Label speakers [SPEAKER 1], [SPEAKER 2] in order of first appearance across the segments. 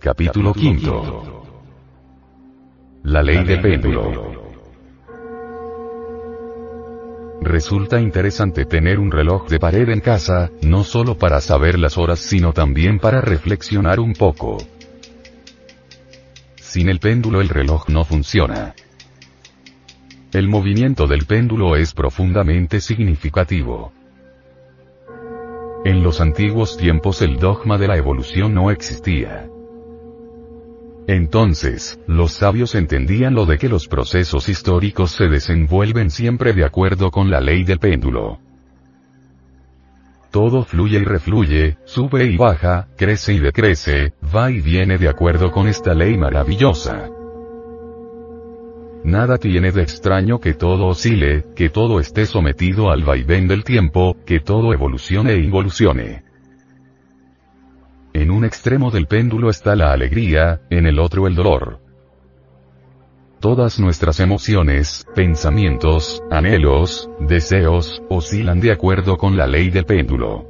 [SPEAKER 1] Capítulo quinto. La ley del péndulo. Resulta interesante tener un reloj de pared en casa, no solo para saber las horas sino también para reflexionar un poco. Sin el péndulo el reloj no funciona. El movimiento del péndulo es profundamente significativo. En los antiguos tiempos el dogma de la evolución no existía. Entonces, los sabios entendían lo de que los procesos históricos se desenvuelven siempre de acuerdo con la ley del péndulo. Todo fluye y refluye, sube y baja, crece y decrece, va y viene de acuerdo con esta ley maravillosa. Nada tiene de extraño que todo oscile, que todo esté sometido al vaivén del tiempo, que todo evolucione e involucione. En un extremo del péndulo está la alegría, en el otro el dolor. Todas nuestras emociones, pensamientos, anhelos, deseos, oscilan de acuerdo con la ley del péndulo.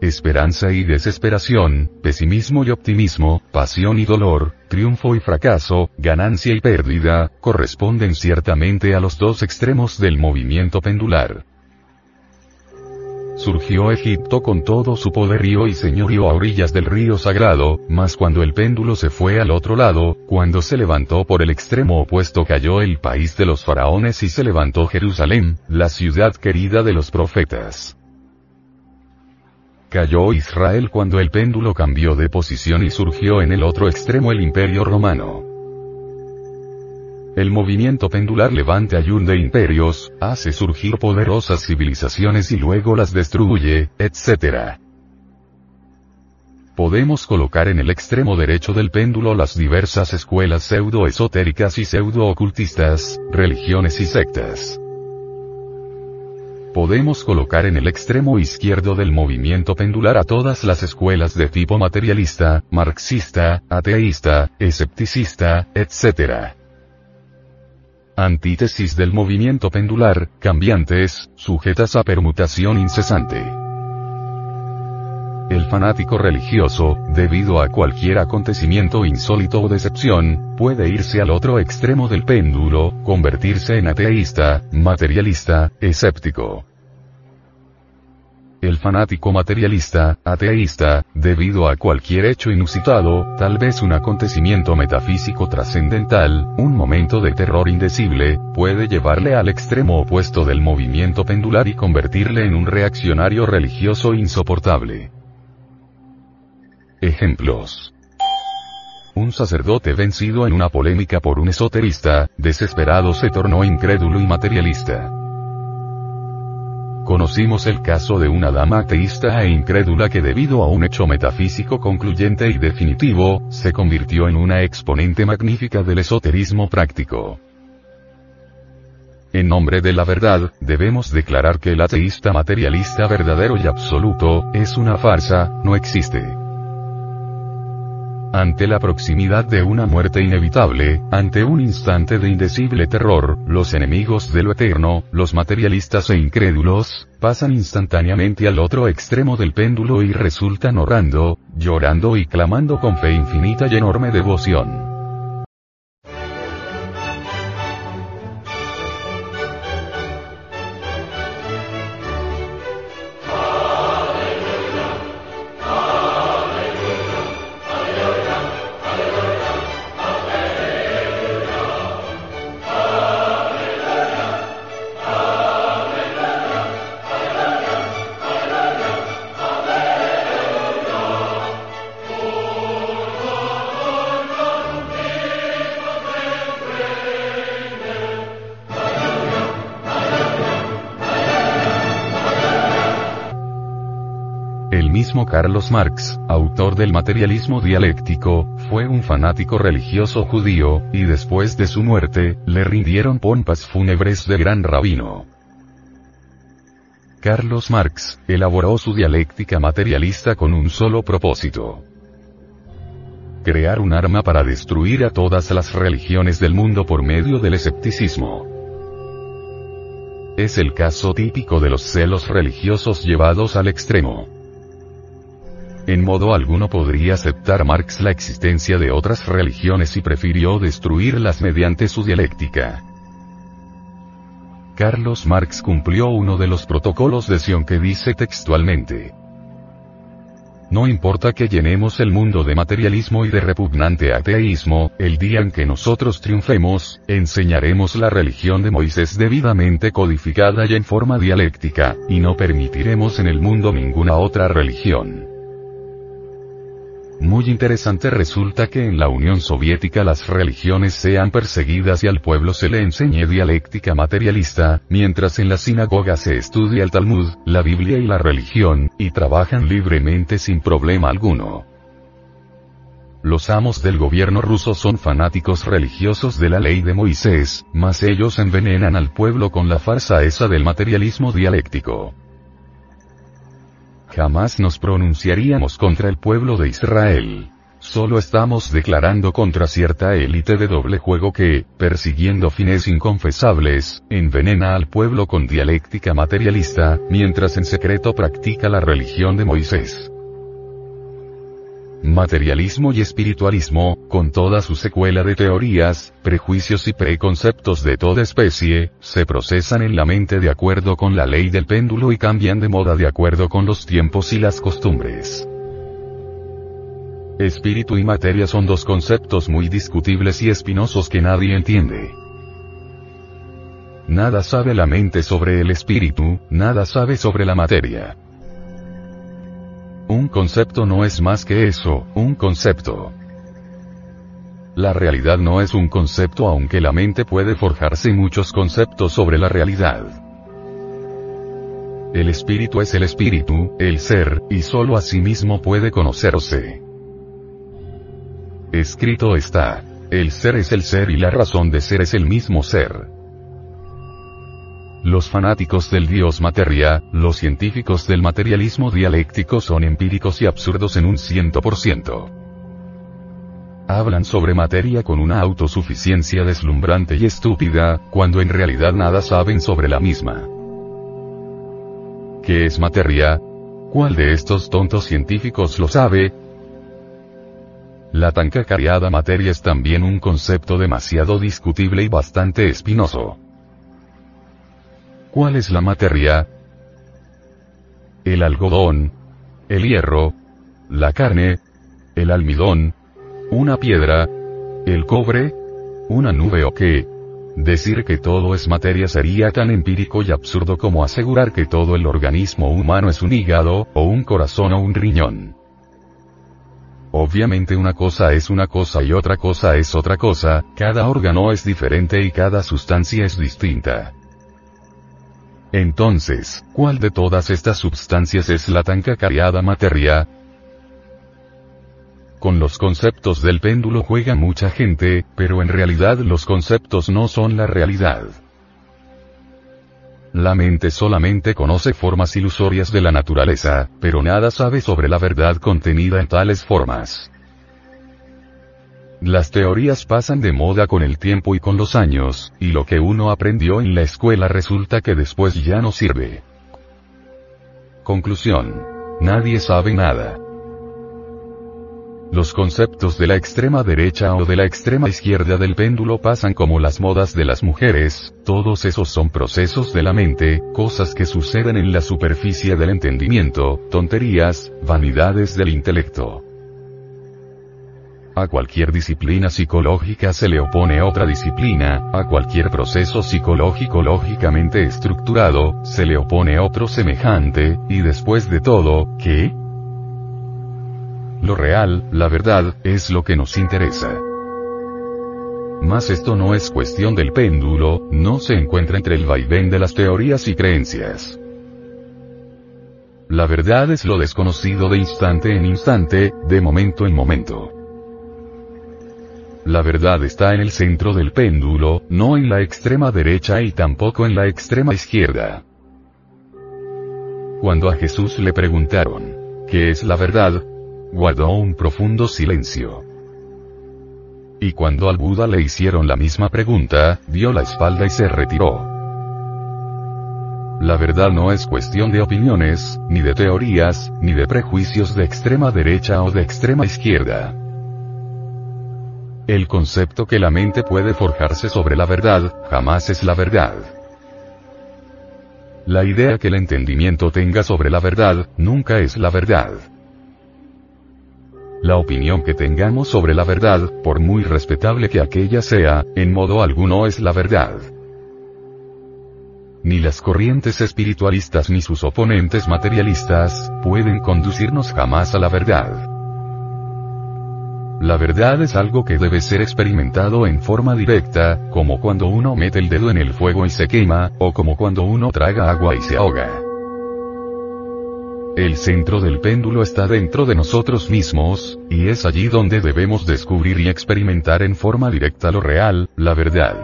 [SPEAKER 1] Esperanza y desesperación, pesimismo y optimismo, pasión y dolor, triunfo y fracaso, ganancia y pérdida, corresponden ciertamente a los dos extremos del movimiento pendular. Surgió Egipto con todo su poderío y señorío a orillas del río sagrado, mas cuando el péndulo se fue al otro lado, cuando se levantó por el extremo opuesto cayó el país de los faraones y se levantó Jerusalén, la ciudad querida de los profetas. Cayó Israel cuando el péndulo cambió de posición y surgió en el otro extremo el imperio romano. El movimiento pendular levanta ayun de imperios, hace surgir poderosas civilizaciones y luego las destruye, etc. Podemos colocar en el extremo derecho del péndulo las diversas escuelas pseudo-esotéricas y pseudo-ocultistas, religiones y sectas. Podemos colocar en el extremo izquierdo del movimiento pendular a todas las escuelas de tipo materialista, marxista, ateísta, escepticista, etc antítesis del movimiento pendular, cambiantes, sujetas a permutación incesante. El fanático religioso, debido a cualquier acontecimiento insólito o decepción, puede irse al otro extremo del péndulo, convertirse en ateísta, materialista, escéptico. El fanático materialista, ateísta, debido a cualquier hecho inusitado, tal vez un acontecimiento metafísico trascendental, un momento de terror indecible, puede llevarle al extremo opuesto del movimiento pendular y convertirle en un reaccionario religioso insoportable. Ejemplos. Un sacerdote vencido en una polémica por un esoterista, desesperado se tornó incrédulo y materialista. Conocimos el caso de una dama ateísta e incrédula que debido a un hecho metafísico concluyente y definitivo, se convirtió en una exponente magnífica del esoterismo práctico. En nombre de la verdad, debemos declarar que el ateísta materialista verdadero y absoluto, es una farsa, no existe. Ante la proximidad de una muerte inevitable, ante un instante de indecible terror, los enemigos de lo eterno, los materialistas e incrédulos, pasan instantáneamente al otro extremo del péndulo y resultan orando, llorando y clamando con fe infinita y enorme devoción. Mismo Carlos Marx, autor del materialismo dialéctico, fue un fanático religioso judío, y después de su muerte, le rindieron pompas fúnebres de gran rabino. Carlos Marx, elaboró su dialéctica materialista con un solo propósito. Crear un arma para destruir a todas las religiones del mundo por medio del escepticismo. Es el caso típico de los celos religiosos llevados al extremo. En modo alguno podría aceptar Marx la existencia de otras religiones y prefirió destruirlas mediante su dialéctica. Carlos Marx cumplió uno de los protocolos de Sion que dice textualmente. No importa que llenemos el mundo de materialismo y de repugnante ateísmo, el día en que nosotros triunfemos, enseñaremos la religión de Moisés debidamente codificada y en forma dialéctica, y no permitiremos en el mundo ninguna otra religión. Muy interesante resulta que en la Unión Soviética las religiones sean perseguidas y al pueblo se le enseñe dialéctica materialista, mientras en la sinagoga se estudia el Talmud, la Biblia y la religión, y trabajan libremente sin problema alguno. Los amos del gobierno ruso son fanáticos religiosos de la ley de Moisés, mas ellos envenenan al pueblo con la farsa esa del materialismo dialéctico. Jamás nos pronunciaríamos contra el pueblo de Israel. Solo estamos declarando contra cierta élite de doble juego que, persiguiendo fines inconfesables, envenena al pueblo con dialéctica materialista, mientras en secreto practica la religión de Moisés. Materialismo y espiritualismo, con toda su secuela de teorías, prejuicios y preconceptos de toda especie, se procesan en la mente de acuerdo con la ley del péndulo y cambian de moda de acuerdo con los tiempos y las costumbres. Espíritu y materia son dos conceptos muy discutibles y espinosos que nadie entiende. Nada sabe la mente sobre el espíritu, nada sabe sobre la materia. Un concepto no es más que eso, un concepto. La realidad no es un concepto aunque la mente puede forjarse muchos conceptos sobre la realidad. El espíritu es el espíritu, el ser, y solo a sí mismo puede conocerse. Escrito está. El ser es el ser y la razón de ser es el mismo ser. Los fanáticos del dios materia, los científicos del materialismo dialéctico son empíricos y absurdos en un ciento por ciento. Hablan sobre materia con una autosuficiencia deslumbrante y estúpida, cuando en realidad nada saben sobre la misma. ¿Qué es materia? ¿Cuál de estos tontos científicos lo sabe? La tan cacareada materia es también un concepto demasiado discutible y bastante espinoso. ¿Cuál es la materia? El algodón, el hierro, la carne, el almidón, una piedra, el cobre, una nube o qué. Decir que todo es materia sería tan empírico y absurdo como asegurar que todo el organismo humano es un hígado, o un corazón o un riñón. Obviamente una cosa es una cosa y otra cosa es otra cosa, cada órgano es diferente y cada sustancia es distinta. Entonces, ¿cuál de todas estas sustancias es la tan cacareada materia? Con los conceptos del péndulo juega mucha gente, pero en realidad los conceptos no son la realidad. La mente solamente conoce formas ilusorias de la naturaleza, pero nada sabe sobre la verdad contenida en tales formas. Las teorías pasan de moda con el tiempo y con los años, y lo que uno aprendió en la escuela resulta que después ya no sirve. Conclusión. Nadie sabe nada. Los conceptos de la extrema derecha o de la extrema izquierda del péndulo pasan como las modas de las mujeres, todos esos son procesos de la mente, cosas que suceden en la superficie del entendimiento, tonterías, vanidades del intelecto. A cualquier disciplina psicológica se le opone otra disciplina, a cualquier proceso psicológico lógicamente estructurado, se le opone otro semejante, y después de todo, ¿qué? Lo real, la verdad, es lo que nos interesa. Mas esto no es cuestión del péndulo, no se encuentra entre el vaivén de las teorías y creencias. La verdad es lo desconocido de instante en instante, de momento en momento. La verdad está en el centro del péndulo, no en la extrema derecha y tampoco en la extrema izquierda. Cuando a Jesús le preguntaron, ¿qué es la verdad? Guardó un profundo silencio. Y cuando al Buda le hicieron la misma pregunta, dio la espalda y se retiró. La verdad no es cuestión de opiniones, ni de teorías, ni de prejuicios de extrema derecha o de extrema izquierda. El concepto que la mente puede forjarse sobre la verdad, jamás es la verdad. La idea que el entendimiento tenga sobre la verdad, nunca es la verdad. La opinión que tengamos sobre la verdad, por muy respetable que aquella sea, en modo alguno es la verdad. Ni las corrientes espiritualistas ni sus oponentes materialistas, pueden conducirnos jamás a la verdad. La verdad es algo que debe ser experimentado en forma directa, como cuando uno mete el dedo en el fuego y se quema, o como cuando uno traga agua y se ahoga. El centro del péndulo está dentro de nosotros mismos, y es allí donde debemos descubrir y experimentar en forma directa lo real, la verdad.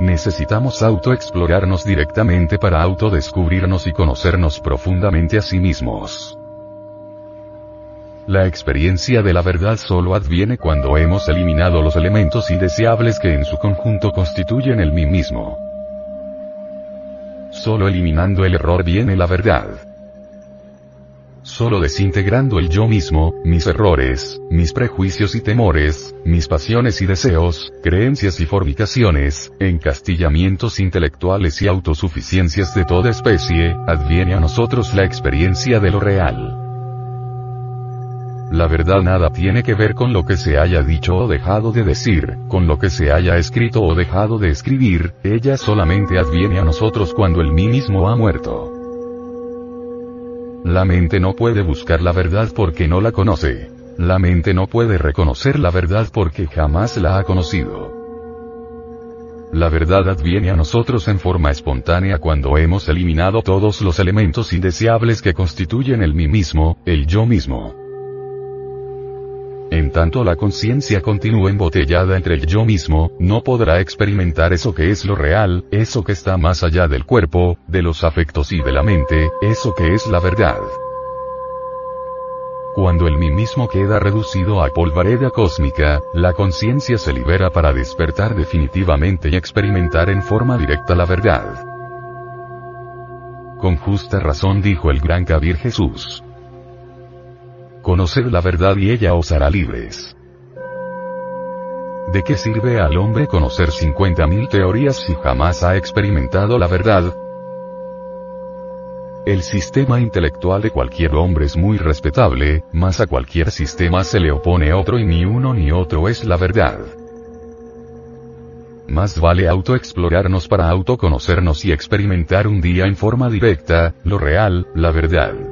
[SPEAKER 1] Necesitamos autoexplorarnos directamente para autodescubrirnos y conocernos profundamente a sí mismos. La experiencia de la verdad solo adviene cuando hemos eliminado los elementos indeseables que en su conjunto constituyen el mí mismo. Solo eliminando el error viene la verdad. Solo desintegrando el yo mismo, mis errores, mis prejuicios y temores, mis pasiones y deseos, creencias y formicaciones, encastillamientos intelectuales y autosuficiencias de toda especie, adviene a nosotros la experiencia de lo real. La verdad nada tiene que ver con lo que se haya dicho o dejado de decir, con lo que se haya escrito o dejado de escribir, ella solamente adviene a nosotros cuando el mí mismo ha muerto. La mente no puede buscar la verdad porque no la conoce. La mente no puede reconocer la verdad porque jamás la ha conocido. La verdad adviene a nosotros en forma espontánea cuando hemos eliminado todos los elementos indeseables que constituyen el mí mismo, el yo mismo. En tanto la conciencia continúe embotellada entre el yo mismo, no podrá experimentar eso que es lo real, eso que está más allá del cuerpo, de los afectos y de la mente, eso que es la verdad. Cuando el mí mismo queda reducido a polvareda cósmica, la conciencia se libera para despertar definitivamente y experimentar en forma directa la verdad. Con justa razón dijo el gran Kabir Jesús. Conoced la verdad y ella os hará libres. ¿De qué sirve al hombre conocer 50.000 teorías si jamás ha experimentado la verdad? El sistema intelectual de cualquier hombre es muy respetable, mas a cualquier sistema se le opone otro y ni uno ni otro es la verdad. Más vale autoexplorarnos para autoconocernos y experimentar un día en forma directa, lo real, la verdad.